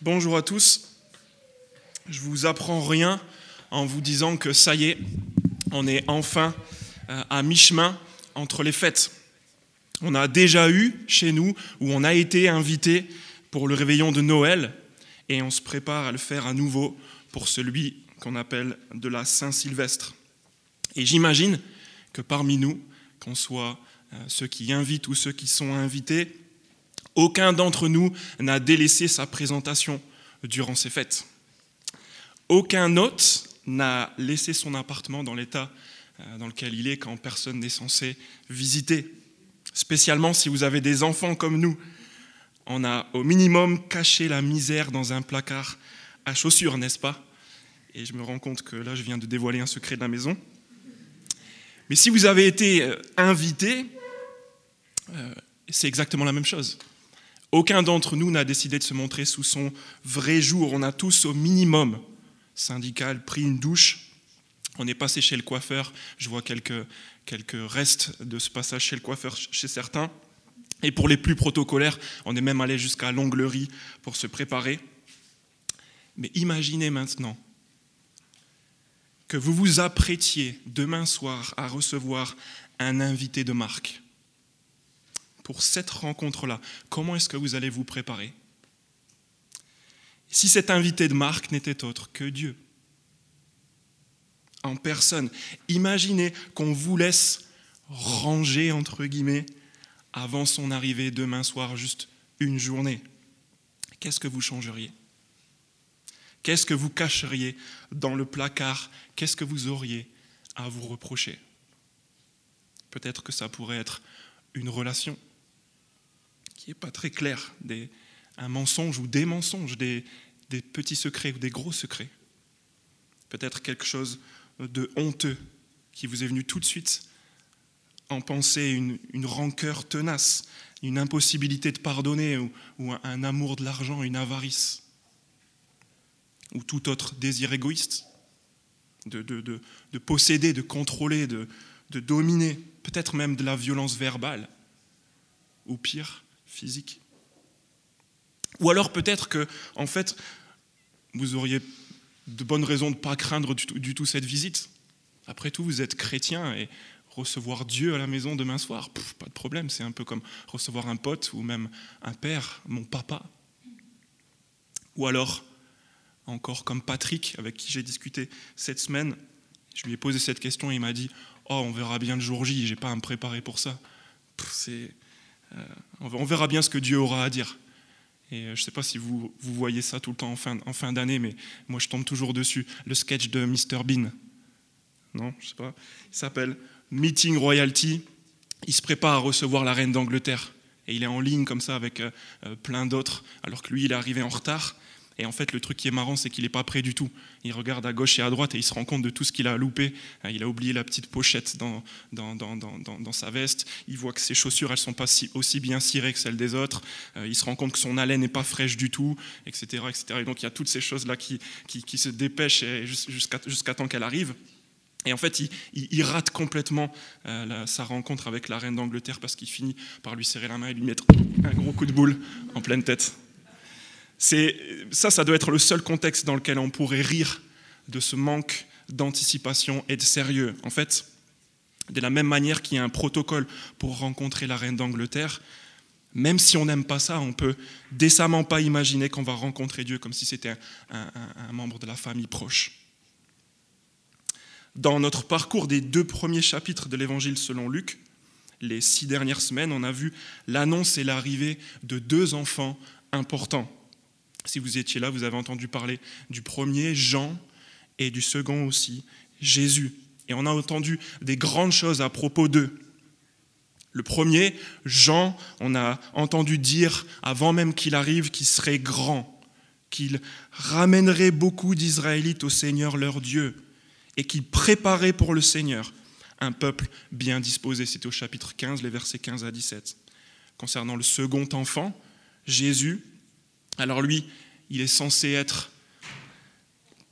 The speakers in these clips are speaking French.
Bonjour à tous. Je vous apprends rien en vous disant que ça y est, on est enfin euh, à mi-chemin entre les fêtes. On a déjà eu chez nous où on a été invité pour le réveillon de Noël et on se prépare à le faire à nouveau pour celui qu'on appelle de la Saint-Sylvestre. Et j'imagine que parmi nous, qu'on soit euh, ceux qui invitent ou ceux qui sont invités, aucun d'entre nous n'a délaissé sa présentation durant ces fêtes. Aucun hôte n'a laissé son appartement dans l'état euh, dans lequel il est quand personne n'est censé visiter. Spécialement si vous avez des enfants comme nous. On a au minimum caché la misère dans un placard à chaussures, n'est-ce pas? Et je me rends compte que là, je viens de dévoiler un secret de la maison. Mais si vous avez été euh, invité, euh, c'est exactement la même chose. Aucun d'entre nous n'a décidé de se montrer sous son vrai jour. On a tous au minimum syndical pris une douche. On est passé chez le coiffeur. Je vois quelques, quelques restes de ce passage chez le coiffeur chez certains. Et pour les plus protocolaires, on est même allé jusqu'à l'onglerie pour se préparer. Mais imaginez maintenant que vous vous apprêtiez demain soir à recevoir un invité de marque pour cette rencontre-là, comment est-ce que vous allez vous préparer? Si cet invité de marque n'était autre que Dieu, en personne, imaginez qu'on vous laisse ranger, entre guillemets, avant son arrivée demain soir, juste une journée. Qu'est-ce que vous changeriez? Qu'est-ce que vous cacheriez dans le placard? Qu'est-ce que vous auriez à vous reprocher? Peut-être que ça pourrait être une relation n'est pas très clair, un mensonge ou des mensonges, des, petits secrets ou des gros secrets. Peut-être quelque chose de honteux qui vous est venu tout de suite. En pensée, une, une rancœur tenace, une impossibilité de pardonner ou, un, amour de l'argent, une avarice. Ou tout autre désir égoïste. De, de, de, de posséder, de contrôler, de dominer, peut-être même de la violence verbale, ou pire, physique. Ou alors peut-être que, en fait, vous auriez de bonnes raisons de ne pas craindre du tout, cette visite. Après tout, vous êtes chrétien et recevoir Dieu à la maison demain soir, pas de problème, c'est un peu comme recevoir un pote ou même un père, mon papa. Ou alors, encore comme Patrick, avec qui j'ai discuté cette semaine, je lui ai posé cette question et il m'a dit Oh, on verra bien le jour J, j'ai pas à me préparer pour ça. C'est on verra bien ce que Dieu aura à dire. Et euh, je ne sais pas si vous, voyez ça tout le temps en fin, en fin d'année, mais moi je tombe toujours dessus. Le sketch de Mr. Bean. Non, je sais pas. Il s'appelle Meeting Royalty. Il se prépare à recevoir la reine d'Angleterre. Et il est en ligne comme ça avec euh, plein d'autres, alors que lui, il est arrivé en retard. Et en fait, le truc qui est marrant, c'est qu'il n'est pas prêt du tout. Il regarde à gauche et à droite et il se rend compte de tout ce qu'il a loupé. Il a oublié la petite pochette dans, dans, dans, dans sa veste. Il voit que ses chaussures, elles ne sont pas si, aussi bien cirées que celles des autres. Il se rend compte que son haleine n'est pas fraîche du tout, etc., etc. Et donc, il y a toutes ces choses-là qui, qui, qui se dépêchent jusqu'à jusqu'à temps qu'elle arrive. Et en fait, il, rate complètement euh, sa rencontre avec la reine d'Angleterre parce qu'il finit par lui serrer la main et lui mettre un gros coup de boule en pleine tête. Ça, ça doit être le seul contexte dans lequel on pourrait rire de ce manque d'anticipation et de sérieux. En fait, de la même manière qu'il y a un protocole pour rencontrer la reine d'Angleterre, même si on n'aime pas ça, on peut décemment pas imaginer qu'on va rencontrer Dieu comme si c'était un, membre de la famille proche. Dans notre parcours des deux premiers chapitres de l'Évangile selon Luc, les six dernières semaines, on a vu l'annonce et l'arrivée de deux enfants importants. Si vous étiez là, vous avez entendu parler du premier, Jean, et du second aussi, Jésus. Et on a entendu des grandes choses à propos d'eux. Le premier, Jean, on a entendu dire, avant même qu'il arrive, qu'il serait grand, qu'il ramènerait beaucoup d'Israélites au Seigneur leur Dieu, et qu'il préparait pour le Seigneur un peuple bien disposé. C'est au chapitre 15, les versets 15 à 17. Concernant le second enfant, Jésus, alors lui, il est censé être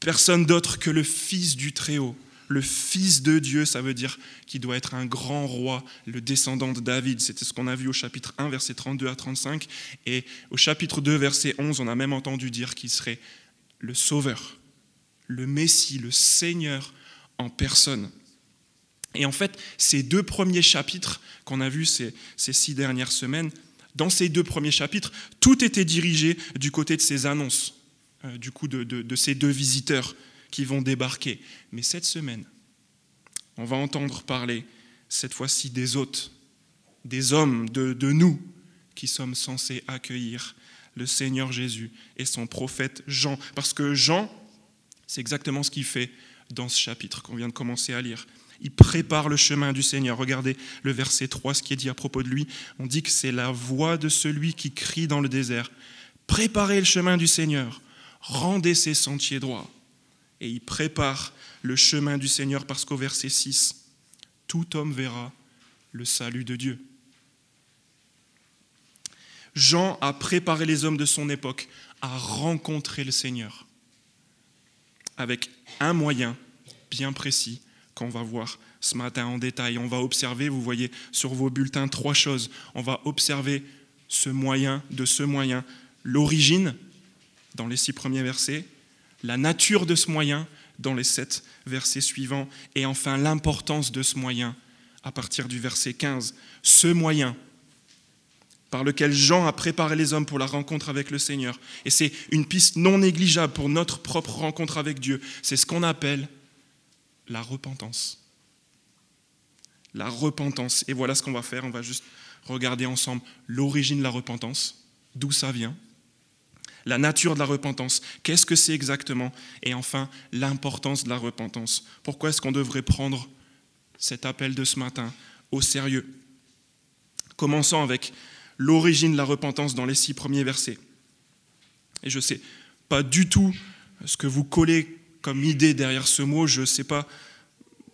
personne d'autre que le Fils du Très-Haut, le Fils de Dieu, ça veut dire qu'il doit être un grand roi, le descendant de David. C'était ce qu'on a vu au chapitre 1, versets 32 à 35. Et au chapitre 2, verset 11, on a même entendu dire qu'il serait le Sauveur, le Messie, le Seigneur en personne. Et en fait, ces deux premiers chapitres qu'on a vus ces, ces six dernières semaines, dans ces deux premiers chapitres, tout était dirigé du côté de ces annonces, euh, du coup de, ces deux visiteurs qui vont débarquer. Mais cette semaine, on va entendre parler cette fois-ci des hôtes, des hommes, de, de nous qui sommes censés accueillir le Seigneur Jésus et son prophète Jean. Parce que Jean, c'est exactement ce qu'il fait dans ce chapitre qu'on vient de commencer à lire. Il prépare le chemin du Seigneur. Regardez le verset 3, ce qui est dit à propos de lui. On dit que c'est la voix de celui qui crie dans le désert. Préparez le chemin du Seigneur. Rendez ses sentiers droits. Et il prépare le chemin du Seigneur parce qu'au verset 6, tout homme verra le salut de Dieu. Jean a préparé les hommes de son époque à rencontrer le Seigneur avec un moyen bien précis, qu'on va voir ce matin en détail. On va observer, vous voyez sur vos bulletins, trois choses. On va observer ce moyen, de ce moyen, l'origine dans les six premiers versets, la nature de ce moyen dans les sept versets suivants, et enfin l'importance de ce moyen à partir du verset 15. Ce moyen par lequel Jean a préparé les hommes pour la rencontre avec le Seigneur. Et c'est une piste non négligeable pour notre propre rencontre avec Dieu. C'est ce qu'on appelle la repentance. La repentance. Et voilà ce qu'on va faire. On va juste regarder ensemble l'origine de la repentance, d'où ça vient, la nature de la repentance, qu'est-ce que c'est exactement, et enfin l'importance de la repentance. Pourquoi est-ce qu'on devrait prendre cet appel de ce matin au sérieux? Commençons avec l'origine de la repentance dans les six premiers versets. Et je ne sais pas du tout ce que vous collez comme idée derrière ce mot. Je ne sais pas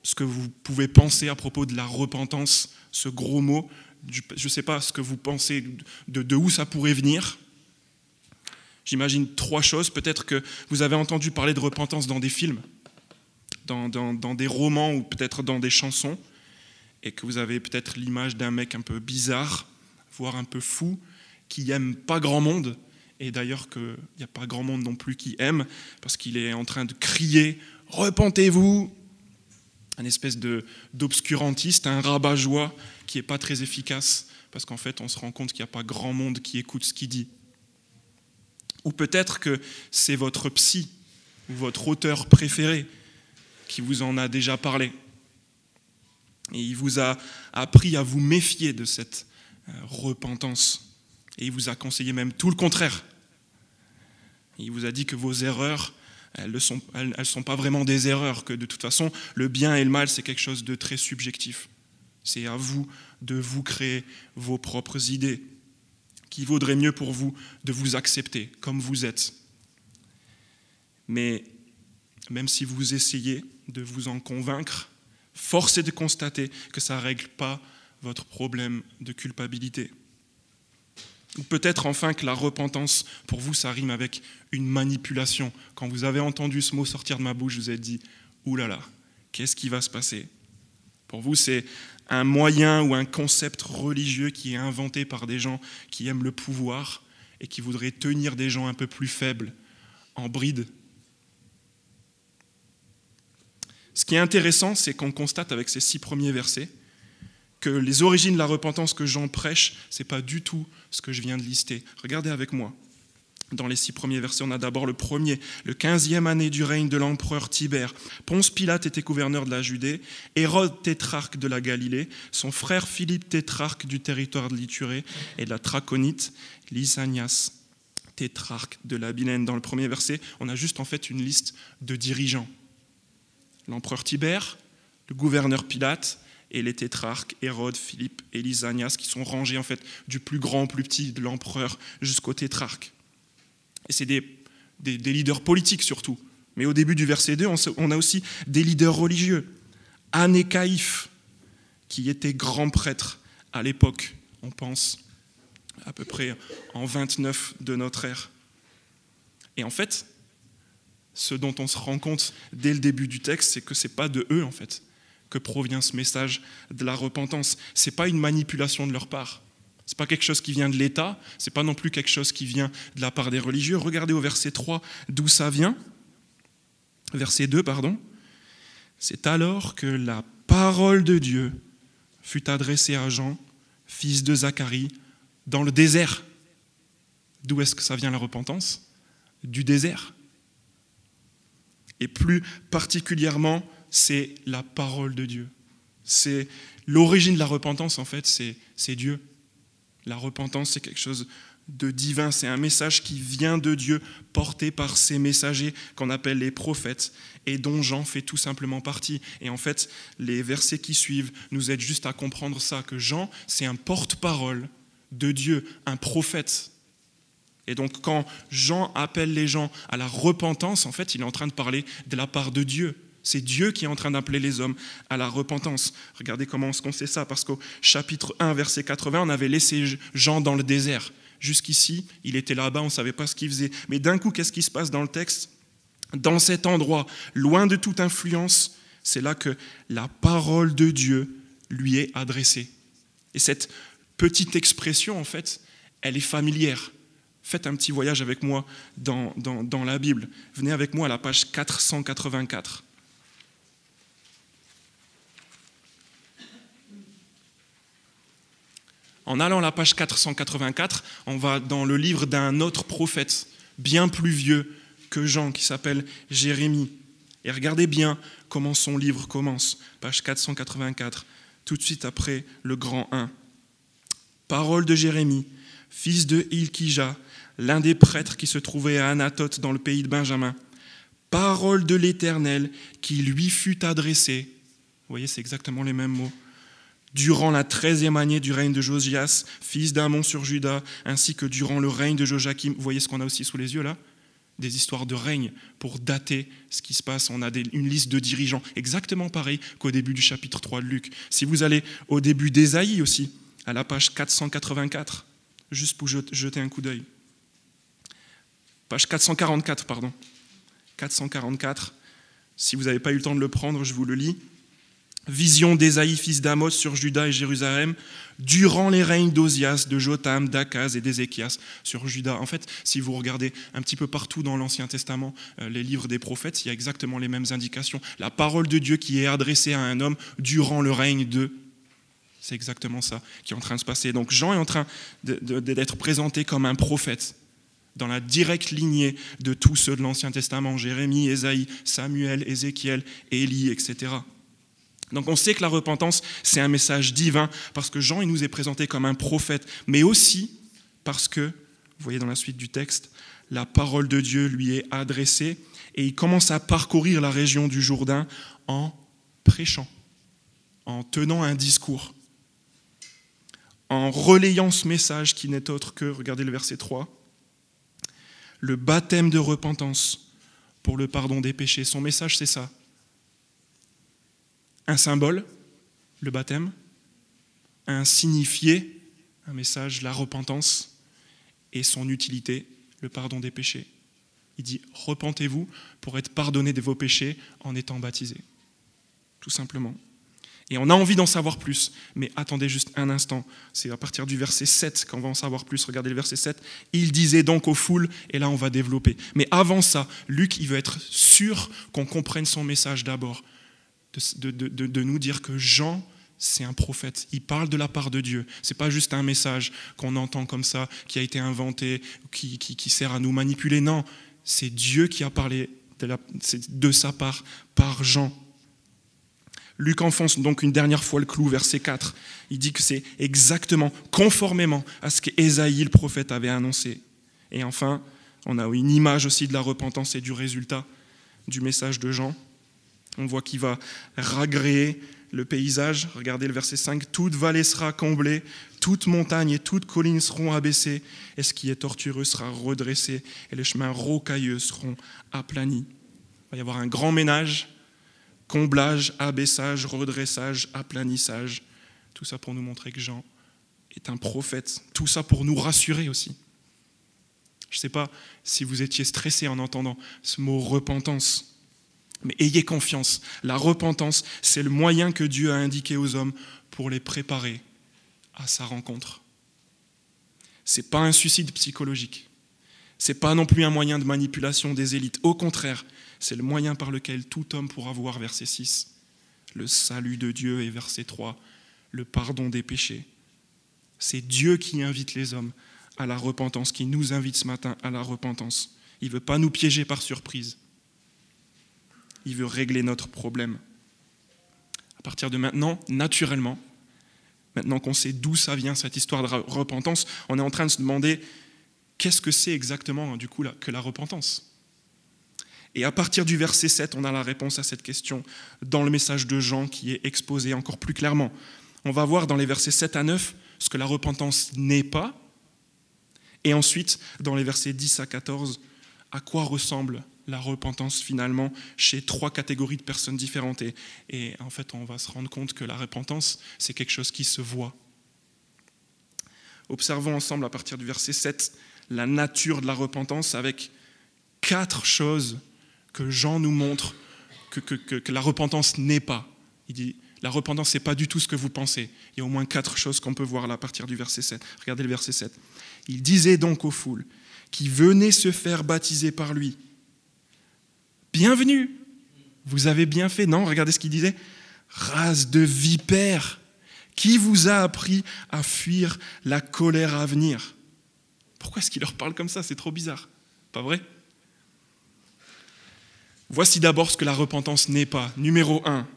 ce que vous pouvez penser à propos de la repentance, ce gros mot. Je ne sais pas ce que vous pensez de, de où ça pourrait venir. J'imagine trois choses. Peut-être que vous avez entendu parler de repentance dans des films, dans, dans, des romans ou peut-être dans des chansons, et que vous avez peut-être l'image d'un mec un peu bizarre, voire un peu fou, qui aime pas grand monde, et d'ailleurs qu'il n'y a pas grand monde non plus qui aime, parce qu'il est en train de crier Repentez-vous Un espèce d'obscurantiste, un rabat-joie qui n'est pas très efficace, parce qu'en fait, on se rend compte qu'il n'y a pas grand monde qui écoute ce qu'il dit. Ou peut-être que c'est votre psy ou votre auteur préféré qui vous en a déjà parlé. Et il vous a appris à vous méfier de cette euh, repentance. Et il vous a conseillé même tout le contraire. Il vous a dit que vos erreurs, elles ne sont, pas vraiment des erreurs, que de toute façon, le bien et le mal, c'est quelque chose de très subjectif. C'est à vous de vous créer vos propres idées, qu'il vaudrait mieux pour vous de vous accepter comme vous êtes. Mais même si vous essayez de vous en convaincre, force est de constater que ça ne règle pas votre problème de culpabilité. Ou peut-être enfin que la repentance, pour vous, ça rime avec une manipulation. Quand vous avez entendu ce mot sortir de ma bouche, vous êtes dit, oulala, là là, qu'est-ce qui va se passer? Pour vous, c'est un moyen ou un concept religieux qui est inventé par des gens qui aiment le pouvoir et qui voudraient tenir des gens un peu plus faibles en bride. Ce qui est intéressant, c'est qu'on constate avec ces six premiers versets que les origines de la repentance que Jean prêche, ce n'est pas du tout ce que je viens de lister. Regardez avec moi. Dans les six premiers versets, on a d'abord le premier, le quinzième année du règne de l'empereur Tibère. Ponce Pilate était gouverneur de la Judée, Hérode tétrarque de la Galilée, son frère Philippe tétrarque du territoire de l'Iturée et de la Traconite, Lysanias tétrarque de la Bilène. Dans le premier verset, on a juste en fait une liste de dirigeants. L'empereur Tibère, le gouverneur Pilate, et les tétrarques Hérode, Philippe et Lysanias, qui sont rangés en fait du plus grand au plus petit de l'empereur jusqu'au tétrarque. Et c'est des, des, leaders politiques surtout. Mais au début du verset 2, on a aussi des leaders religieux. Anne et Caïphe, qui était grand prêtre à l'époque, on pense à peu près en 29 de notre ère. Et en fait, ce dont on se rend compte dès le début du texte, c'est que ce n'est pas de eux, en fait, que provient ce message de la repentance. Ce n'est pas une manipulation de leur part. Ce n'est pas quelque chose qui vient de l'État, ce n'est pas non plus quelque chose qui vient de la part des religieux. Regardez au verset 3 d'où ça vient. Verset 2, pardon. C'est alors que la parole de Dieu fut adressée à Jean, fils de Zacharie, dans le désert. D'où est-ce que ça vient la repentance? Du désert. Et plus particulièrement, c'est la parole de Dieu. C'est l'origine de la repentance, en fait, c'est Dieu. La repentance, c'est quelque chose de divin, c'est un message qui vient de Dieu, porté par ses messagers qu'on appelle les prophètes, et dont Jean fait tout simplement partie. Et en fait, les versets qui suivent nous aident juste à comprendre ça, que Jean, c'est un porte-parole de Dieu, un prophète. Et donc quand Jean appelle les gens à la repentance, en fait, il est en train de parler de la part de Dieu. C'est Dieu qui est en train d'appeler les hommes à la repentance. Regardez comment on sait ça, parce qu'au chapitre 1, verset 80, on avait laissé Jean dans le désert. Jusqu'ici, il était là-bas, on ne savait pas ce qu'il faisait. Mais d'un coup, qu'est-ce qui se passe dans le texte? Dans cet endroit, loin de toute influence, c'est là que la parole de Dieu lui est adressée. Et cette petite expression, en fait, elle est familière. Faites un petit voyage avec moi dans, dans, la Bible. Venez avec moi à la page 484. En allant à la page 484, on va dans le livre d'un autre prophète, bien plus vieux que Jean, qui s'appelle Jérémie. Et regardez bien comment son livre commence, page 484, tout de suite après le grand 1. Parole de Jérémie, fils de Ilkija, l'un des prêtres qui se trouvait à Anatote dans le pays de Benjamin. Parole de l'Éternel qui lui fut adressée. Vous voyez, c'est exactement les mêmes mots. Durant la treizième année du règne de Josias, fils d'Amon sur Juda, ainsi que durant le règne de Joachim. Vous voyez ce qu'on a aussi sous les yeux là? Des histoires de règne pour dater ce qui se passe. On a une liste de dirigeants, exactement pareil qu'au début du chapitre 3 de Luc. Si vous allez au début d'Ésaïe aussi, à la page 484, juste pour jeter un coup d'œil. Page 444, pardon. 444. Si vous n'avez pas eu le temps de le prendre, je vous le lis. Vision d'Ésaïe, fils d'Amos, sur Juda et Jérusalem, durant les règnes d'Ozias, de Jotam, d'Akaz et d'Ézéchias sur Juda. En fait, si vous regardez un petit peu partout dans l'Ancien Testament, euh, les livres des prophètes, il y a exactement les mêmes indications. La parole de Dieu qui est adressée à un homme durant le règne de c'est exactement ça qui est en train de se passer. Donc Jean est en train d'être présenté comme un prophète dans la directe lignée de tous ceux de l'Ancien Testament, Jérémie, Ésaïe, Samuel, Ézéchiel, Élie, etc. Donc on sait que la repentance, c'est un message divin, parce que Jean, il nous est présenté comme un prophète, mais aussi parce que, vous voyez dans la suite du texte, la parole de Dieu lui est adressée, et il commence à parcourir la région du Jourdain en prêchant, en tenant un discours, en relayant ce message qui n'est autre que, regardez le verset 3, le baptême de repentance pour le pardon des péchés. Son message, c'est ça. Un symbole, le baptême, un signifié, un message, la repentance, et son utilité, le pardon des péchés. Il dit, repentez-vous pour être pardonné de vos péchés en étant baptisé. Tout simplement. Et on a envie d'en savoir plus, mais attendez juste un instant. C'est à partir du verset 7 qu'on va en savoir plus. Regardez le verset 7. Il disait donc aux foules, et là on va développer. Mais avant ça, Luc, il veut être sûr qu'on comprenne son message d'abord, de, nous dire que Jean, c'est un prophète. Il parle de la part de Dieu. C'est pas juste un message qu'on entend comme ça, qui a été inventé, qui, sert à nous manipuler. Non, c'est Dieu qui a parlé de, de sa part par Jean. Luc enfonce donc une dernière fois le clou, verset 4. Il dit que c'est exactement, conformément à ce qu'Ésaïe, le prophète, avait annoncé. Et enfin, on a une image aussi de la repentance et du résultat du message de Jean. On voit qu'il va ragréer le paysage. Regardez le verset 5. Toute vallée sera comblée, toute montagne et toute colline seront abaissées, et ce qui est tortueux sera redressé, et les chemins rocailleux seront aplanis. Il va y avoir un grand ménage comblage, abaissage, redressage, aplanissage. Tout ça pour nous montrer que Jean est un prophète. Tout ça pour nous rassurer aussi. Je ne sais pas si vous étiez stressé en entendant ce mot repentance, mais ayez confiance. La repentance, c'est le moyen que Dieu a indiqué aux hommes pour les préparer à sa rencontre. Ce n'est pas un suicide psychologique. Ce n'est pas non plus un moyen de manipulation des élites. Au contraire, c'est le moyen par lequel tout homme pourra voir, verset 6, le salut de Dieu et verset 3, le pardon des péchés. C'est Dieu qui invite les hommes à la repentance, qui nous invite ce matin à la repentance. Il ne veut pas nous piéger par surprise. Il veut régler notre problème. À partir de maintenant, naturellement, maintenant qu'on sait d'où ça vient cette histoire de repentance, on est en train de se demander qu'est-ce que c'est exactement du coup que la repentance? Et à partir du verset 7, on a la réponse à cette question dans le message de Jean qui est exposé encore plus clairement. On va voir dans les versets 7 à 9 ce que la repentance n'est pas. Et ensuite, dans les versets 10 à 14, à quoi ressemble la repentance finalement chez trois catégories de personnes différentes. Et, en fait, on va se rendre compte que la repentance, c'est quelque chose qui se voit. Observons ensemble à partir du verset 7 la nature de la repentance avec quatre choses que Jean nous montre que, que, la repentance n'est pas. Il dit, la repentance, n'est pas du tout ce que vous pensez. Il y a au moins quatre choses qu'on peut voir là à partir du verset 7. Regardez le verset 7. Il disait donc aux foules qui venaient se faire baptiser par lui, Bienvenue, vous avez bien fait. Non, regardez ce qu'il disait. Race de vipères, qui vous a appris à fuir la colère à venir? Pourquoi est-ce qu'il leur parle comme ça? C'est trop bizarre. Pas vrai? Voici d'abord ce que la repentance n'est pas. Numéro un,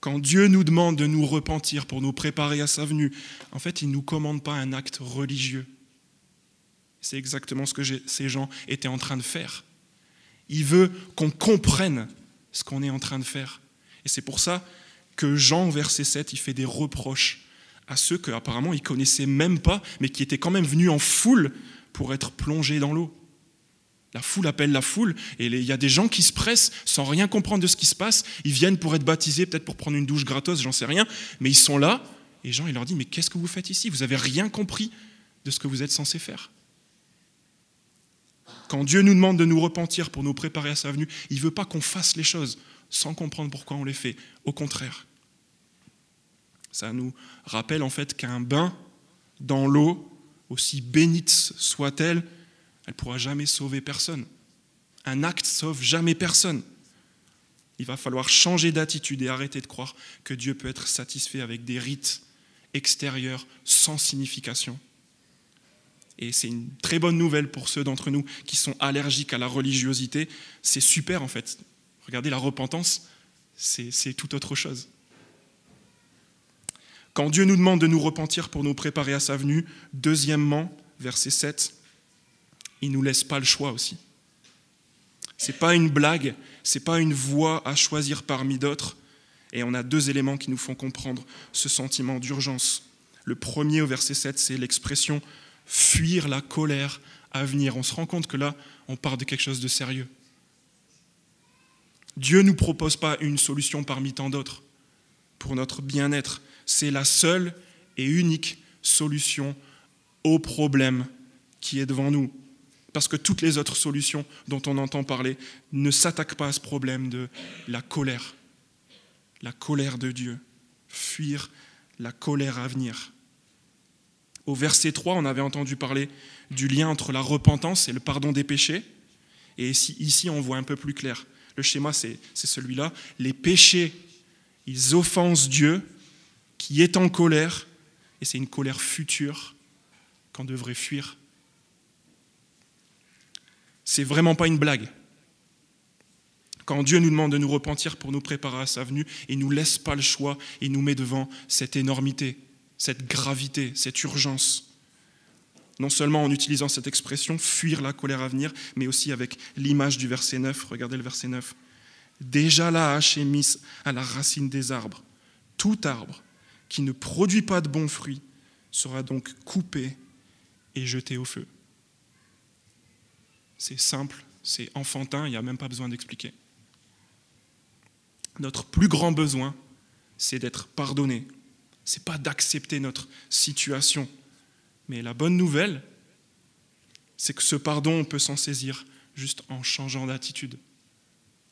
quand Dieu nous demande de nous repentir pour nous préparer à sa venue, en fait, il ne nous commande pas un acte religieux. C'est exactement ce que ces gens étaient en train de faire. Il veut qu'on comprenne ce qu'on est en train de faire. Et c'est pour ça que Jean, verset 7, il fait des reproches à ceux qu'apparemment il connaissait même pas, mais qui étaient quand même venus en foule pour être plongés dans l'eau. La foule appelle la foule, et il y a des gens qui se pressent sans rien comprendre de ce qui se passe. Ils viennent pour être baptisés, peut-être pour prendre une douche gratos, j'en sais rien, mais ils sont là, et Jean il leur dit, mais qu'est-ce que vous faites ici? Vous n'avez rien compris de ce que vous êtes censé faire. Quand Dieu nous demande de nous repentir pour nous préparer à sa venue, il ne veut pas qu'on fasse les choses sans comprendre pourquoi on les fait. Au contraire. Ça nous rappelle en fait qu'un bain dans l'eau, aussi bénite soit-elle, elle ne pourra jamais sauver personne. Un acte sauve jamais personne. Il va falloir changer d'attitude et arrêter de croire que Dieu peut être satisfait avec des rites extérieurs sans signification. Et c'est une très bonne nouvelle pour ceux d'entre nous qui sont allergiques à la religiosité. C'est super en fait. Regardez, la repentance, c'est tout autre chose. Quand Dieu nous demande de nous repentir pour nous préparer à sa venue, deuxièmement, verset 7, il ne nous laisse pas le choix aussi. Ce n'est pas une blague, ce n'est pas une voie à choisir parmi d'autres. Et on a deux éléments qui nous font comprendre ce sentiment d'urgence. Le premier au verset 7, c'est l'expression fuir la colère à venir. On se rend compte que là, on part de quelque chose de sérieux. Dieu ne nous propose pas une solution parmi tant d'autres pour notre bien-être. C'est la seule et unique solution au problème qui est devant nous parce que toutes les autres solutions dont on entend parler ne s'attaquent pas à ce problème de la colère, la colère de Dieu, fuir la colère à venir. Au verset 3, on avait entendu parler du lien entre la repentance et le pardon des péchés. Et ici, on voit un peu plus clair. Le schéma, c'est celui-là. Les péchés, ils offensent Dieu, qui est en colère, et c'est une colère future qu'on devrait fuir c'est vraiment pas une blague. Quand Dieu nous demande de nous repentir pour nous préparer à sa venue, il ne nous laisse pas le choix, il nous met devant cette énormité, cette gravité, cette urgence. Non seulement en utilisant cette expression, fuir la colère à venir, mais aussi avec l'image du verset 9. Regardez le verset 9. Déjà la hache est mise à la racine des arbres. Tout arbre qui ne produit pas de bons fruits sera donc coupé et jeté au feu. C'est simple, c'est enfantin, il n'y a même pas besoin d'expliquer. Notre plus grand besoin, c'est d'être pardonné. C'est pas d'accepter notre situation. Mais la bonne nouvelle, c'est que ce pardon, on peut s'en saisir juste en changeant d'attitude,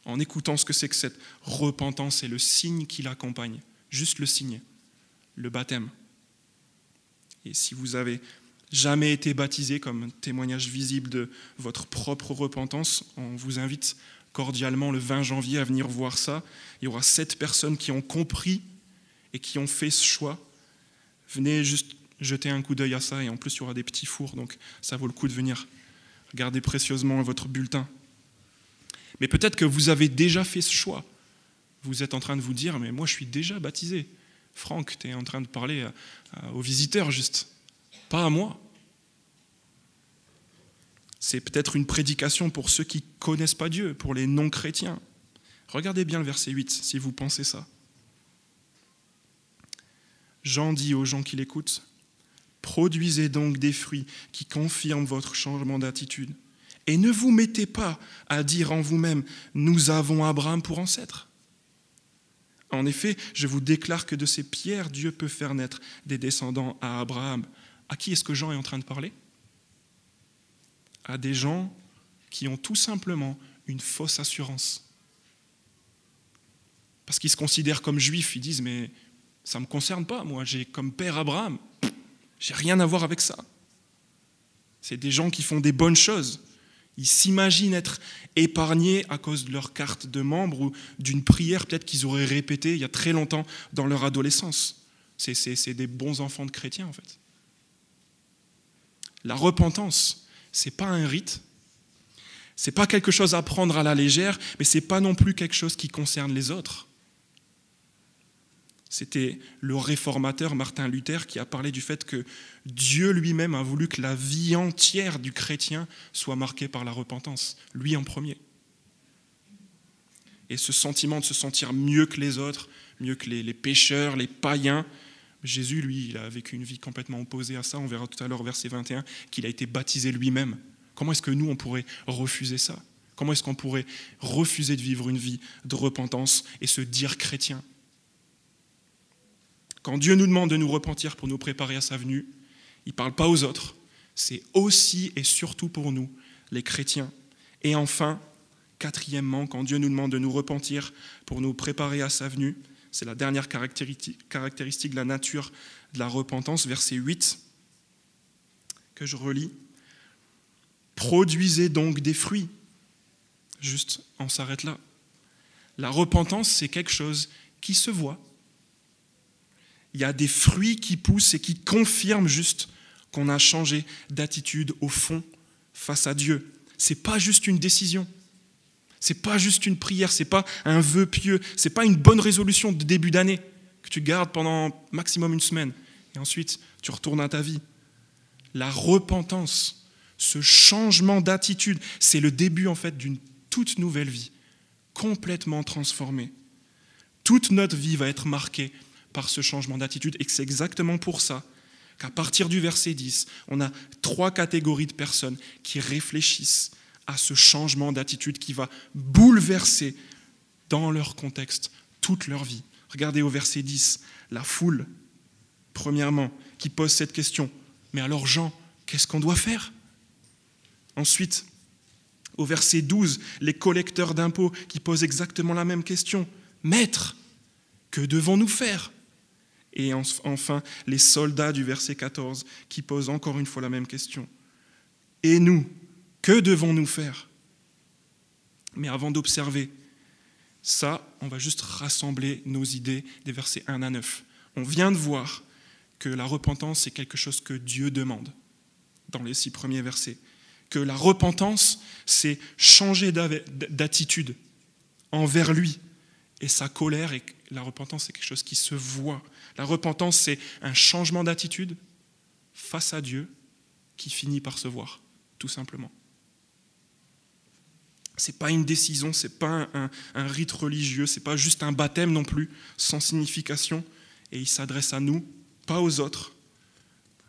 en écoutant ce que c'est que cette repentance et le signe qui l'accompagne, juste le signe, le baptême. Et si vous avez jamais été baptisé comme témoignage visible de votre propre repentance, on vous invite cordialement le 20 janvier à venir voir ça. Il y aura sept personnes qui ont compris et qui ont fait ce choix. Venez juste jeter un coup d'œil à ça et en plus il y aura des petits fours, donc ça vaut le coup de venir. Regardez précieusement votre bulletin. Mais peut-être que vous avez déjà fait ce choix. Vous êtes en train de vous dire, mais moi je suis déjà baptisé. Franck, tu es en train de parler aux visiteurs juste, pas à moi. C'est peut-être une prédication pour ceux qui ne connaissent pas Dieu, pour les non-chrétiens. Regardez bien le verset 8 si vous pensez ça. Jean dit aux gens qui l'écoutent, Produisez donc des fruits qui confirment votre changement d'attitude. Et ne vous mettez pas à dire en vous-même, nous avons Abraham pour ancêtre. En effet, je vous déclare que de ces pierres, Dieu peut faire naître des descendants à Abraham. À qui est-ce que Jean est en train de parler? À des gens qui ont tout simplement une fausse assurance. Parce qu'ils se considèrent comme juifs, ils disent, mais ça ne me concerne pas, moi j'ai comme père Abraham. J'ai rien à voir avec ça. C'est des gens qui font des bonnes choses. Ils s'imaginent être épargnés à cause de leur carte de membre ou d'une prière peut-être qu'ils auraient répétée il y a très longtemps dans leur adolescence. C'est des bons enfants de chrétiens en fait. La repentance, c'est pas un rite, c'est pas quelque chose à prendre à la légère, mais c'est pas non plus quelque chose qui concerne les autres. C'était le réformateur Martin Luther qui a parlé du fait que Dieu lui-même a voulu que la vie entière du chrétien soit marquée par la repentance, lui en premier. Et ce sentiment de se sentir mieux que les autres, mieux que les, pécheurs, les païens, Jésus, lui, il a vécu une vie complètement opposée à ça. On verra tout à l'heure, verset 21, qu'il a été baptisé lui-même. Comment est-ce que nous, on pourrait refuser ça? Comment est-ce qu'on pourrait refuser de vivre une vie de repentance et se dire chrétien? Quand Dieu nous demande de nous repentir pour nous préparer à sa venue, il ne parle pas aux autres. C'est aussi et surtout pour nous, les chrétiens. Et enfin, quatrièmement, quand Dieu nous demande de nous repentir pour nous préparer à sa venue, c'est la dernière caractéristique de la nature de la repentance, verset 8, que je relis. Produisez donc des fruits. Juste, on s'arrête là. La repentance, c'est quelque chose qui se voit, il y a des fruits qui poussent et qui confirment juste qu'on a changé d'attitude au fond face à Dieu. C'est pas juste une décision. C'est pas juste une prière, c'est pas un vœu pieux, c'est pas une bonne résolution de début d'année que tu gardes pendant maximum une semaine et ensuite tu retournes à ta vie. La repentance, ce changement d'attitude, c'est le début en fait d'une toute nouvelle vie, complètement transformée. Toute notre vie va être marquée par ce changement d'attitude et c'est exactement pour ça qu'à partir du verset 10, on a trois catégories de personnes qui réfléchissent à ce changement d'attitude qui va bouleverser dans leur contexte toute leur vie. Regardez au verset 10, la foule, premièrement, qui pose cette question. Mais alors Jean, qu'est-ce qu'on doit faire? Ensuite, au verset 12, les collecteurs d'impôts qui posent exactement la même question. Maître, que devons-nous faire? Et enfin, les soldats du verset 14 qui posent encore une fois la même question. Et nous, que devons-nous faire? Mais avant d'observer ça, on va juste rassembler nos idées des versets 1 à 9. On vient de voir que la repentance, c'est quelque chose que Dieu demande dans les six premiers versets. Que la repentance, c'est changer d'attitude envers lui. Et sa colère, et la repentance, c'est quelque chose qui se voit. La repentance, c'est un changement d'attitude face à Dieu qui finit par se voir, tout simplement. Ce n'est pas une décision, ce n'est pas un, rite religieux, ce n'est pas juste un baptême non plus, sans signification. Et il s'adresse à nous, pas aux autres,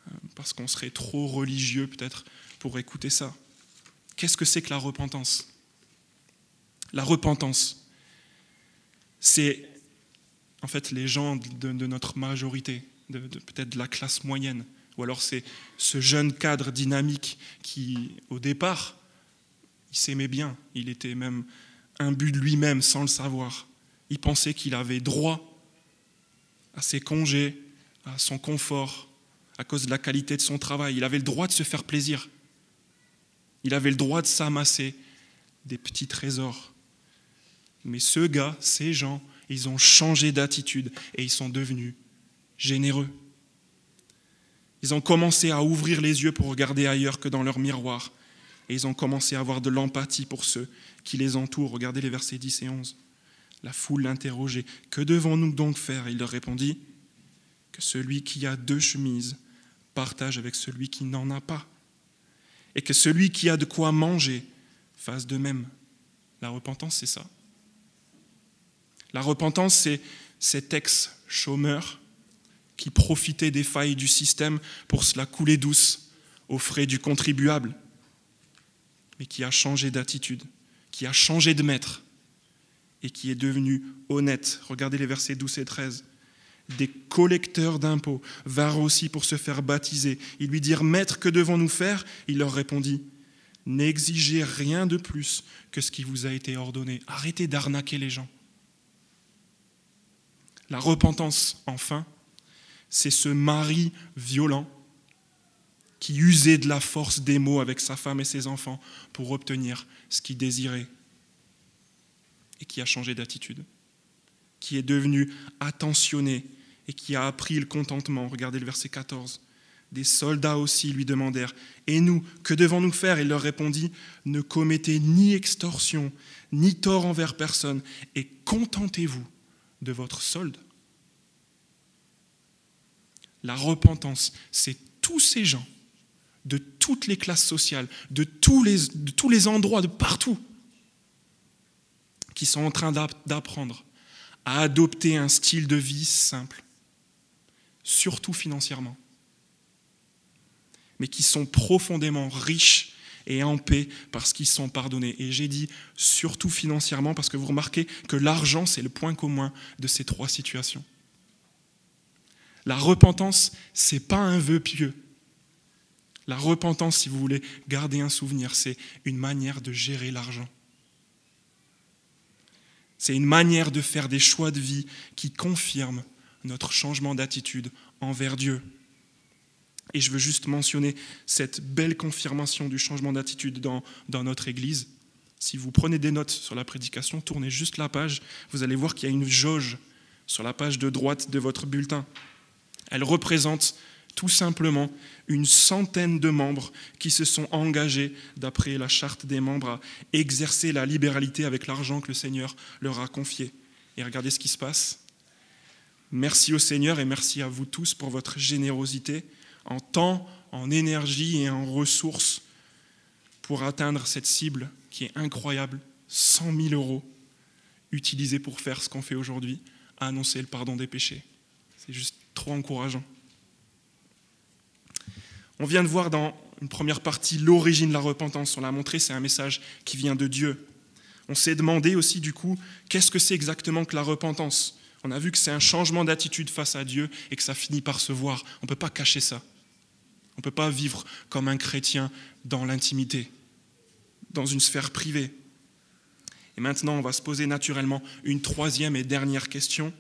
euh, parce qu'on serait trop religieux peut-être pour écouter ça. Qu'est-ce que c'est que la repentance? La repentance, c'est en fait les gens de, notre majorité, de, peut-être de la classe moyenne, Ou alors c'est ce jeune cadre dynamique qui, au départ, il s'aimait bien, il était même imbu de lui-même sans le savoir. Il pensait qu'il avait droit à ses congés, à son confort, à cause de la qualité de son travail. Il avait le droit de se faire plaisir. Il avait le droit de s'amasser des petits trésors. Mais ce gars, ces gens, ils ont changé d'attitude et ils sont devenus généreux. Ils ont commencé à ouvrir les yeux pour regarder ailleurs que dans leur miroir. Et ils ont commencé à avoir de l'empathie pour ceux qui les entourent. Regardez les versets 10 et 11. La foule l'interrogeait. Que devons-nous donc faire? Il leur répondit que celui qui a deux chemises partage avec celui qui n'en a pas. Et que celui qui a de quoi manger fasse de même. La repentance, c'est ça. La repentance, c'est cet ex-chômeur qui profitait des failles du système pour se la couler douce aux frais du contribuable, mais qui a changé d'attitude, qui a changé de maître et qui est devenu honnête. Regardez les versets 12 et 13. Des collecteurs d'impôts vinrent aussi pour se faire baptiser. Ils lui dirent Maître, que devons-nous faire? Il leur répondit N'exigez rien de plus que ce qui vous a été ordonné. Arrêtez d'arnaquer les gens. La repentance, enfin, c'est ce mari violent qui usait de la force des mots avec sa femme et ses enfants pour obtenir ce qu'il désirait et qui a changé d'attitude, qui est devenu attentionné et qui a appris le contentement. Regardez le verset 14. Des soldats aussi lui demandèrent Et nous, que devons-nous faire? Il leur répondit Ne commettez ni extorsion, ni tort envers personne, et contentez-vous de votre solde. La repentance, c'est tous ces gens, de toutes les classes sociales, de tous les, endroits, de partout, qui sont en train d'apprendre à adopter un style de vie simple, surtout financièrement, mais qui sont profondément riches et en paix parce qu'ils sont pardonnés. Et j'ai dit surtout financièrement parce que vous remarquez que l'argent, c'est le point commun de ces trois situations. La repentance, c'est pas un vœu pieux. La repentance, si vous voulez garder un souvenir, c'est une manière de gérer l'argent. C'est une manière de faire des choix de vie qui confirment notre changement d'attitude envers Dieu. Et je veux juste mentionner cette belle confirmation du changement d'attitude dans, dans notre Église. Si vous prenez des notes sur la prédication, tournez juste la page, vous allez voir qu'il y a une jauge sur la page de droite de votre bulletin. Elle représente tout simplement une centaine de membres qui se sont engagés, d'après la charte des membres, à exercer la libéralité avec l'argent que le Seigneur leur a confié. Et regardez ce qui se passe. Merci au Seigneur et merci à vous tous pour votre générosité en temps, en énergie et en ressources pour atteindre cette cible qui est incroyable, 100 000 euros utilisés pour faire ce qu'on fait aujourd'hui, annoncer le pardon des péchés. C'est juste trop encourageant. On vient de voir dans une première partie l'origine de la repentance. On l'a montré, c'est un message qui vient de Dieu. On s'est demandé aussi du coup, qu'est-ce que c'est exactement que la repentance? On a vu que c'est un changement d'attitude face à Dieu et que ça finit par se voir. On ne peut pas cacher ça. On ne peut pas vivre comme un chrétien dans l'intimité, dans une sphère privée. Et maintenant, on va se poser naturellement une troisième et dernière question.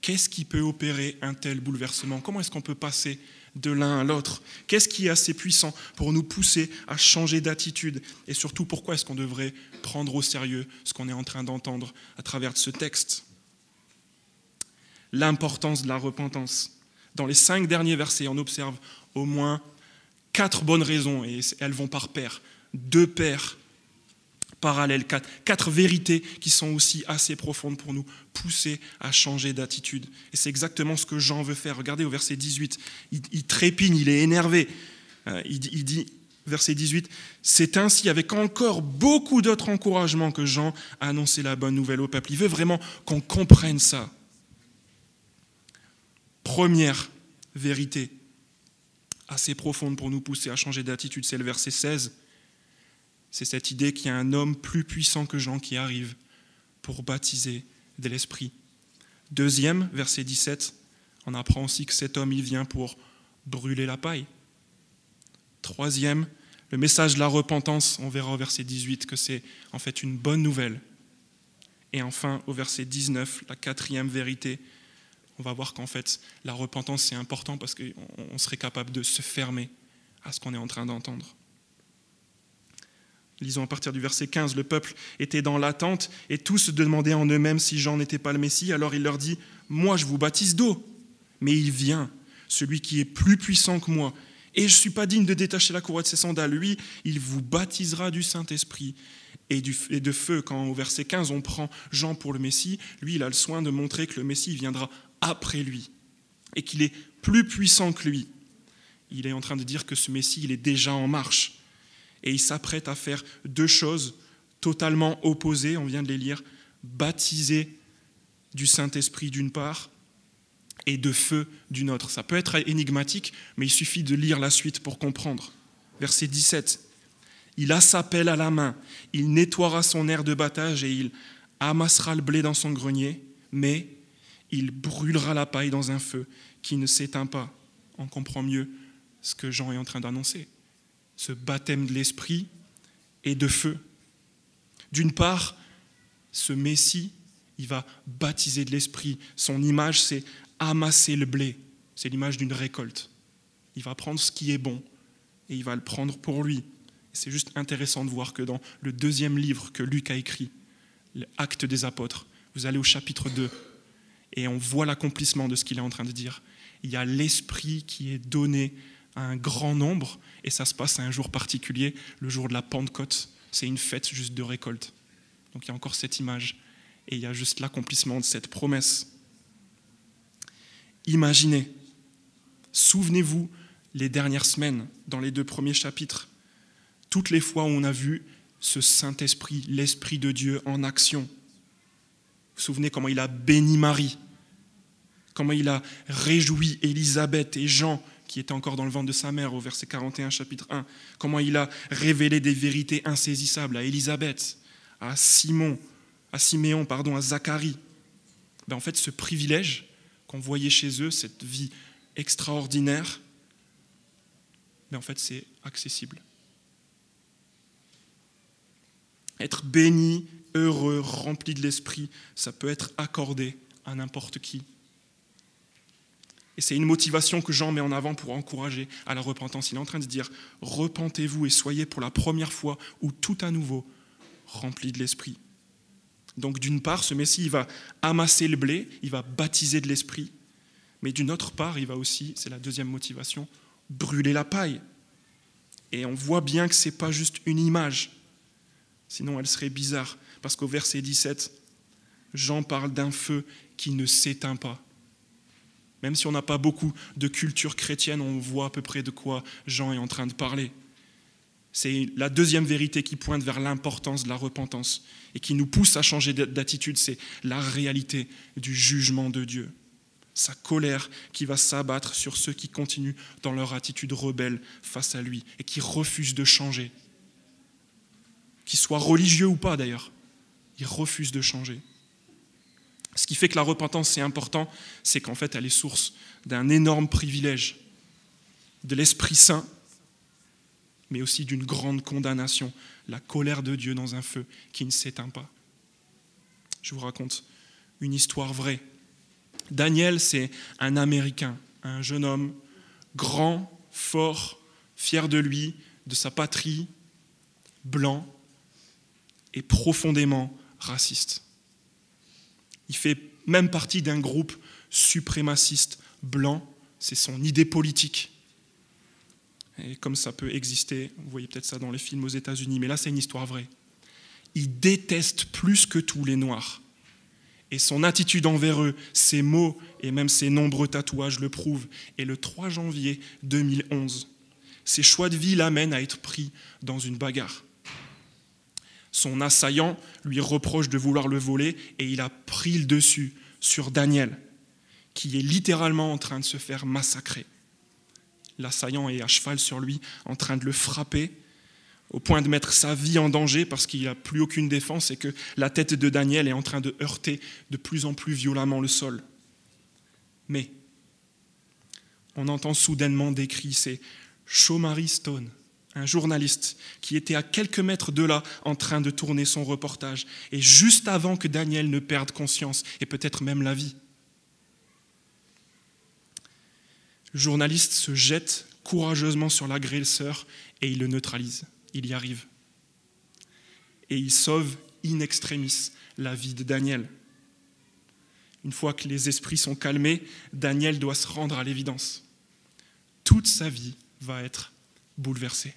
Qu'est-ce qui peut opérer un tel bouleversement? Comment est-ce qu'on peut passer de l'un à l'autre? Qu'est-ce qui est assez puissant pour nous pousser à changer d'attitude? Et surtout, pourquoi est-ce qu'on devrait prendre au sérieux ce qu'on est en train d'entendre à travers ce texte? L'importance de la repentance. Dans les cinq derniers versets, on observe au moins quatre bonnes raisons, et elles vont par paire. Deux paires parallèles, quatre, vérités qui sont aussi assez profondes pour nous pousser à changer d'attitude. Et c'est exactement ce que Jean veut faire. Regardez au verset 18, il, trépigne, il est énervé. Euh, il, il dit, verset 18, c'est ainsi avec encore beaucoup d'autres encouragements que Jean a annoncé la bonne nouvelle au peuple. Il veut vraiment qu'on comprenne ça. Première vérité assez profonde pour nous pousser à changer d'attitude, c'est le verset 16 c'est cette idée qu'il y a un homme plus puissant que Jean qui arrive pour baptiser de l'Esprit. Deuxième, verset 17, on apprend aussi que cet homme, il vient pour brûler la paille. Troisième, le message de la repentance, on verra au verset 18 que c'est en fait une bonne nouvelle. Et enfin, au verset 19, la quatrième vérité, on va voir qu'en fait, la repentance, c'est important parce qu'on serait capable de se fermer à ce qu'on est en train d'entendre. Lisons à partir du verset 15, le peuple était dans l'attente et tous se demandaient en eux-mêmes si Jean n'était pas le Messie. Alors il leur dit, moi je vous baptise d'eau, mais il vient, celui qui est plus puissant que moi, et je ne suis pas digne de détacher la courroie de ses sandales. Lui, il vous baptisera du Saint-Esprit et, de feu. Quand au verset 15 on prend Jean pour le Messie, lui, il a le soin de montrer que le Messie viendra après lui et qu'il est plus puissant que lui. Il est en train de dire que ce Messie, il est déjà en marche. Et il s'apprête à faire deux choses totalement opposées, on vient de les lire, baptiser du Saint-Esprit d'une part et de feu d'une autre. Ça peut être énigmatique, mais il suffit de lire la suite pour comprendre. Verset 17. Il a sa pelle à la main, il nettoiera son air de battage et il amassera le blé dans son grenier, mais il brûlera la paille dans un feu qui ne s'éteint pas. On comprend mieux ce que Jean est en train d'annoncer. Ce baptême de l'esprit et de feu. D'une part, ce Messie, il va baptiser de l'esprit. Son image, c'est amasser le blé. C'est l'image d'une récolte. Il va prendre ce qui est bon et il va le prendre pour lui. C'est juste intéressant de voir que dans le deuxième livre que Luc a écrit, l'Acte des apôtres, vous allez au chapitre 2 et on voit l'accomplissement de ce qu'il est en train de dire. Il y a l'esprit qui est donné à un grand nombre et ça se passe à un jour particulier, le jour de la Pentecôte. C'est une fête juste de récolte. Donc il y a encore cette image et il y a juste l'accomplissement de cette promesse. Imaginez, souvenez-vous les dernières semaines, dans les deux premiers chapitres, toutes les fois où on a vu ce Saint-Esprit, l'Esprit de Dieu en action. Vous vous souvenez comment il a béni Marie, comment il a réjoui Élisabeth et Jean, qui étaient encore dans le ventre de sa mère, au verset 41, chapitre 1, comment il a révélé des vérités insaisissables à Élisabeth, à Simon, à Siméon, pardon, à Zacharie. Ben en fait, ce privilège, qu'on voyait chez eux, cette vie extraordinaire, mais en fait c'est accessible. Être béni, heureux, rempli de l'esprit, ça peut être accordé à n'importe qui. Et c'est une motivation que Jean met en avant pour encourager à la repentance. Il est en train de dire, repentez-vous et soyez pour la première fois ou tout à nouveau rempli de l'esprit. Donc d'une part, ce Messie, il va amasser le blé, il va baptiser de l'esprit, mais d'une autre part, il va aussi, c'est la deuxième motivation, brûler la paille. Et on voit bien que ce n'est pas juste une image, sinon elle serait bizarre, parce qu'au verset 17, Jean parle d'un feu qui ne s'éteint pas. Même si on n'a pas beaucoup de culture chrétienne, on voit à peu près de quoi Jean est en train de parler. C'est la deuxième vérité qui pointe vers l'importance de la repentance et qui nous pousse à changer d'attitude, c'est la réalité du jugement de Dieu. Sa colère qui va s'abattre sur ceux qui continuent dans leur attitude rebelle face à lui et qui refusent de changer. Qu'ils soient religieux ou pas d'ailleurs, ils refusent de changer. Ce qui fait que la repentance, c'est important, c'est qu'en fait, elle est source d'un énorme privilège, de l'Esprit Saint mais aussi d'une grande condamnation, la colère de Dieu dans un feu qui ne s'éteint pas. Je vous raconte une histoire vraie. Daniel, c'est un Américain, un jeune homme grand, fort, fier de lui, de sa patrie, blanc et profondément raciste. Il fait même partie d'un groupe suprémaciste blanc, c'est son idée politique et comme ça peut exister, vous voyez peut-être ça dans les films aux États-Unis, mais là c'est une histoire vraie. Il déteste plus que tous les Noirs. Et son attitude envers eux, ses mots et même ses nombreux tatouages le prouvent. Et le 3 janvier 2011, ses choix de vie l'amènent à être pris dans une bagarre. Son assaillant lui reproche de vouloir le voler et il a pris le dessus sur Daniel, qui est littéralement en train de se faire massacrer. L'assaillant est à cheval sur lui, en train de le frapper, au point de mettre sa vie en danger parce qu'il n'a plus aucune défense et que la tête de Daniel est en train de heurter de plus en plus violemment le sol. Mais, on entend soudainement décrit, c'est Shomari Stone, un journaliste qui était à quelques mètres de là en train de tourner son reportage, et juste avant que Daniel ne perde conscience, et peut-être même la vie. Le journaliste se jette courageusement sur l'agresseur et il le neutralise. Il y arrive. Et il sauve in extremis la vie de Daniel. Une fois que les esprits sont calmés, Daniel doit se rendre à l'évidence. Toute sa vie va être bouleversée.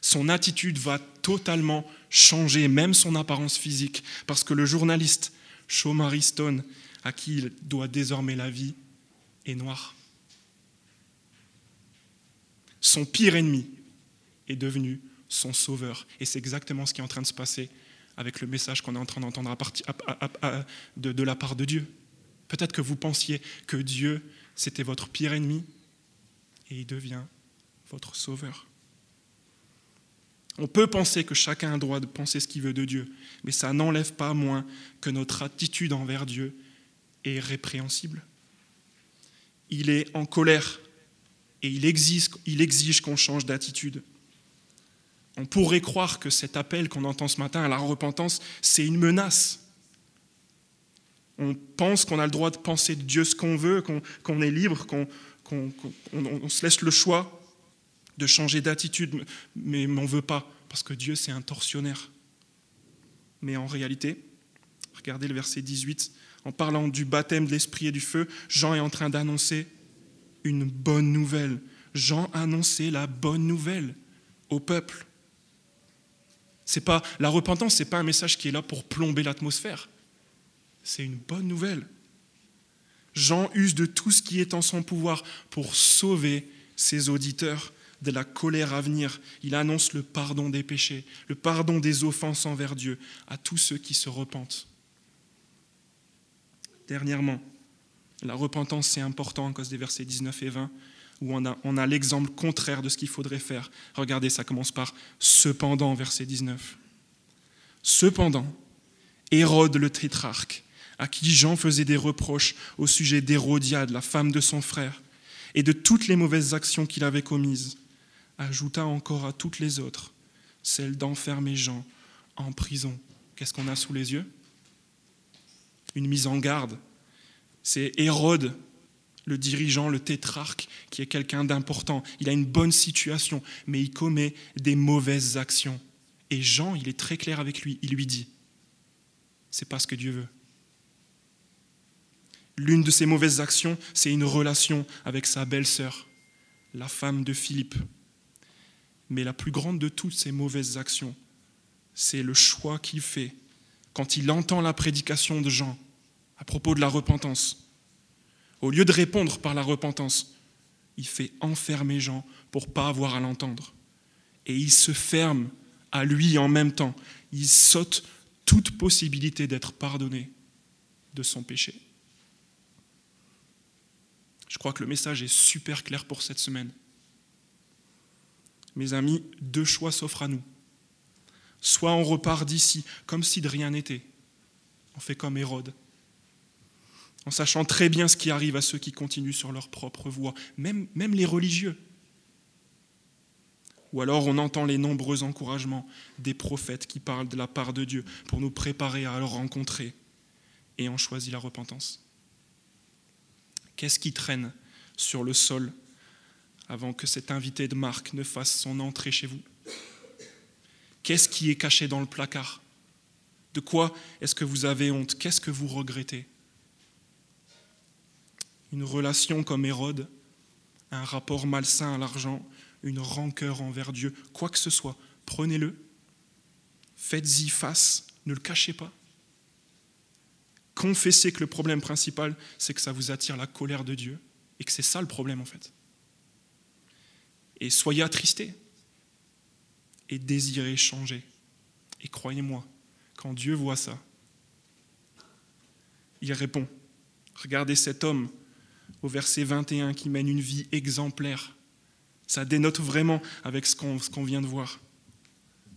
Son attitude va totalement changer, même son apparence physique, parce que le journaliste Shomari Stone, à qui il doit désormais la vie, est noir. Son pire ennemi est devenu son sauveur. Et c'est exactement ce qui est en train de se passer avec le message qu'on est en train d'entendre de, de la part de Dieu. Peut-être que vous pensiez que Dieu, c'était votre pire ennemi, et il devient votre sauveur. On peut penser que chacun a le droit de penser ce qu'il veut de Dieu, mais ça n'enlève pas moins que notre attitude envers Dieu est répréhensible. Il est en colère et il exige, qu'on change d'attitude. On pourrait croire que cet appel qu'on entend ce matin à la repentance, c'est une menace. On pense qu'on a le droit de penser de Dieu ce qu'on veut, qu'on est libre, qu'on se laisse le choix de changer d'attitude, mais on ne veut pas, parce que Dieu c'est un tortionnaire. Mais en réalité, regardez le verset 18, en parlant du baptême de l'Esprit et du feu, Jean est en train d'annoncer une bonne nouvelle. Jean annonçait la bonne nouvelle au peuple. C'est pas la repentance, c'est pas un message qui est là pour plomber l'atmosphère. C'est une bonne nouvelle. Jean use de tout ce qui est en son pouvoir pour sauver ses auditeurs de la colère à venir. Il annonce le pardon des péchés, le pardon des offenses envers Dieu à tous ceux qui se repentent. Dernièrement, la repentance, c'est important à cause des versets 19 et 20, où on a, on a l'exemple contraire de ce qu'il faudrait faire. Regardez, ça commence par cependant, verset 19. Cependant, Hérode le tétrarque, à qui Jean faisait des reproches au sujet d'Hérodiade, la femme de son frère, et de toutes les mauvaises actions qu'il avait commises, ajouta encore à toutes les autres celle d'enfermer Jean en prison. Qu'est-ce qu'on a sous les yeux? Une mise en garde. C'est Hérode, le dirigeant, le tétrarque, qui est quelqu'un d'important. Il a une bonne situation, mais il commet des mauvaises actions. Et Jean, il est très clair avec lui. Il lui dit c'est pas ce que Dieu veut. L'une de ses mauvaises actions, c'est une relation avec sa belle-sœur, la femme de Philippe. Mais la plus grande de toutes ces mauvaises actions, c'est le choix qu'il fait quand il entend la prédication de Jean à propos de la repentance. Au lieu de répondre par la repentance, il fait enfermer Jean pour pas avoir à l'entendre. Et il se ferme à lui en même temps. Il saute toute possibilité d'être pardonné de son péché. Je crois que le message est super clair pour cette semaine. Mes amis, deux choix s'offrent à nous. Soit on repart d'ici comme si de rien n'était. On fait comme Hérode. En sachant très bien ce qui arrive à ceux qui continuent sur leur propre voie, même, les religieux. Ou alors on entend les nombreux encouragements des prophètes qui parlent de la part de Dieu pour nous préparer à le rencontrer et on choisit la repentance. Qu'est-ce qui traîne sur le sol avant que cet invité de Marc ne fasse son entrée chez vous. Qu'est-ce qui est caché dans le placard? De quoi est-ce que vous avez honte? Qu'est-ce que vous regrettez? Une relation comme Hérode, un rapport malsain à l'argent, une rancœur envers Dieu, quoi que ce soit, prenez-le, faites-y face, ne le cachez pas. Confessez que le problème principal, c'est que ça vous attire la colère de Dieu et que c'est ça le problème en fait et soyez attristés et désirez changer. Et croyez-moi, quand Dieu voit ça, il répond. Regardez cet homme au verset 21 qui mène une vie exemplaire. Ça dénote vraiment avec ce qu'on vient de voir.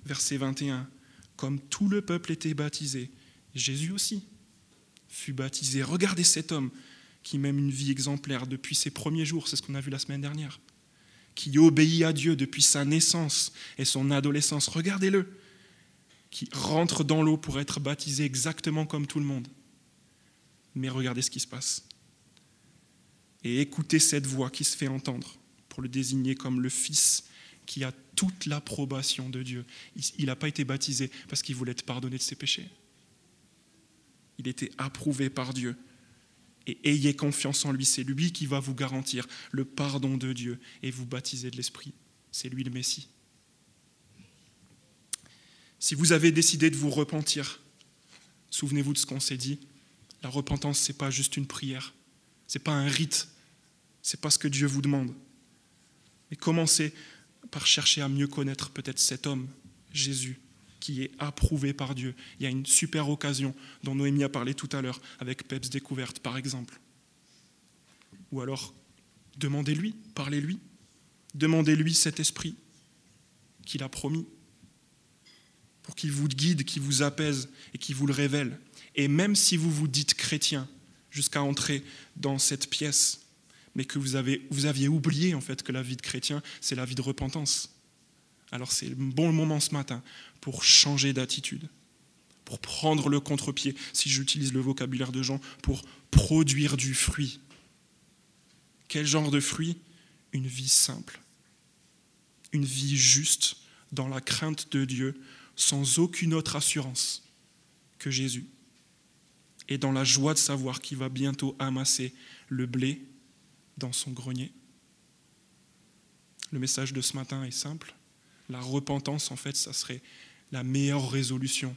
Verset 21. Comme tout le peuple était baptisé, Jésus aussi fut baptisé. Regardez cet homme qui mène une vie exemplaire depuis ses premiers jours, c'est ce qu'on a vu la semaine dernière, qui obéit à Dieu depuis sa naissance et son adolescence. Regardez-le, qui rentre dans l'eau pour être baptisé exactement comme tout le monde. Mais regardez ce qui se passe. Et écoutez cette voix qui se fait entendre pour le désigner comme le Fils qui a toute l'approbation de Dieu. Il n'a pas été baptisé parce qu'il voulait être pardonné de ses péchés. Il était approuvé par Dieu. Et ayez confiance en lui, c'est lui qui va vous garantir le pardon de Dieu et vous baptiser de l'Esprit. C'est lui le Messie. Si vous avez décidé de vous repentir, souvenez-vous de ce qu'on s'est dit. La repentance, ce n'est pas juste une prière, ce n'est pas un rite, ce n'est pas ce que Dieu vous demande. Mais commencez par chercher à mieux connaître peut-être cet homme, Jésus, qui est approuvé par Dieu. Il y a une super occasion dont Noémie a parlé tout à l'heure avec Peps Découverte, par exemple. Ou alors, demandez-lui, parlez-lui, demandez-lui cet esprit qu'il a promis pour qu'il vous guide, qu'il vous apaise et qu'il vous le révèle. Et même si vous vous dites chrétien jusqu'à entrer dans cette pièce, mais que vous, avez, vous aviez oublié en fait que la vie de chrétien, c'est la vie de repentance. Alors c'est le bon moment ce matin pour changer d'attitude, pour prendre le contre-pied, si j'utilise le vocabulaire de Jean, pour produire du fruit. Quel genre de fruit? Une vie simple, une vie juste, dans la crainte de Dieu, sans aucune autre assurance que Jésus, et dans la joie de savoir qu'il va bientôt amasser le blé dans son grenier. Le message de ce matin est simple. La repentance, en fait, ça serait la meilleure résolution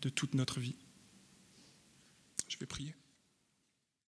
de toute notre vie. Je vais prier.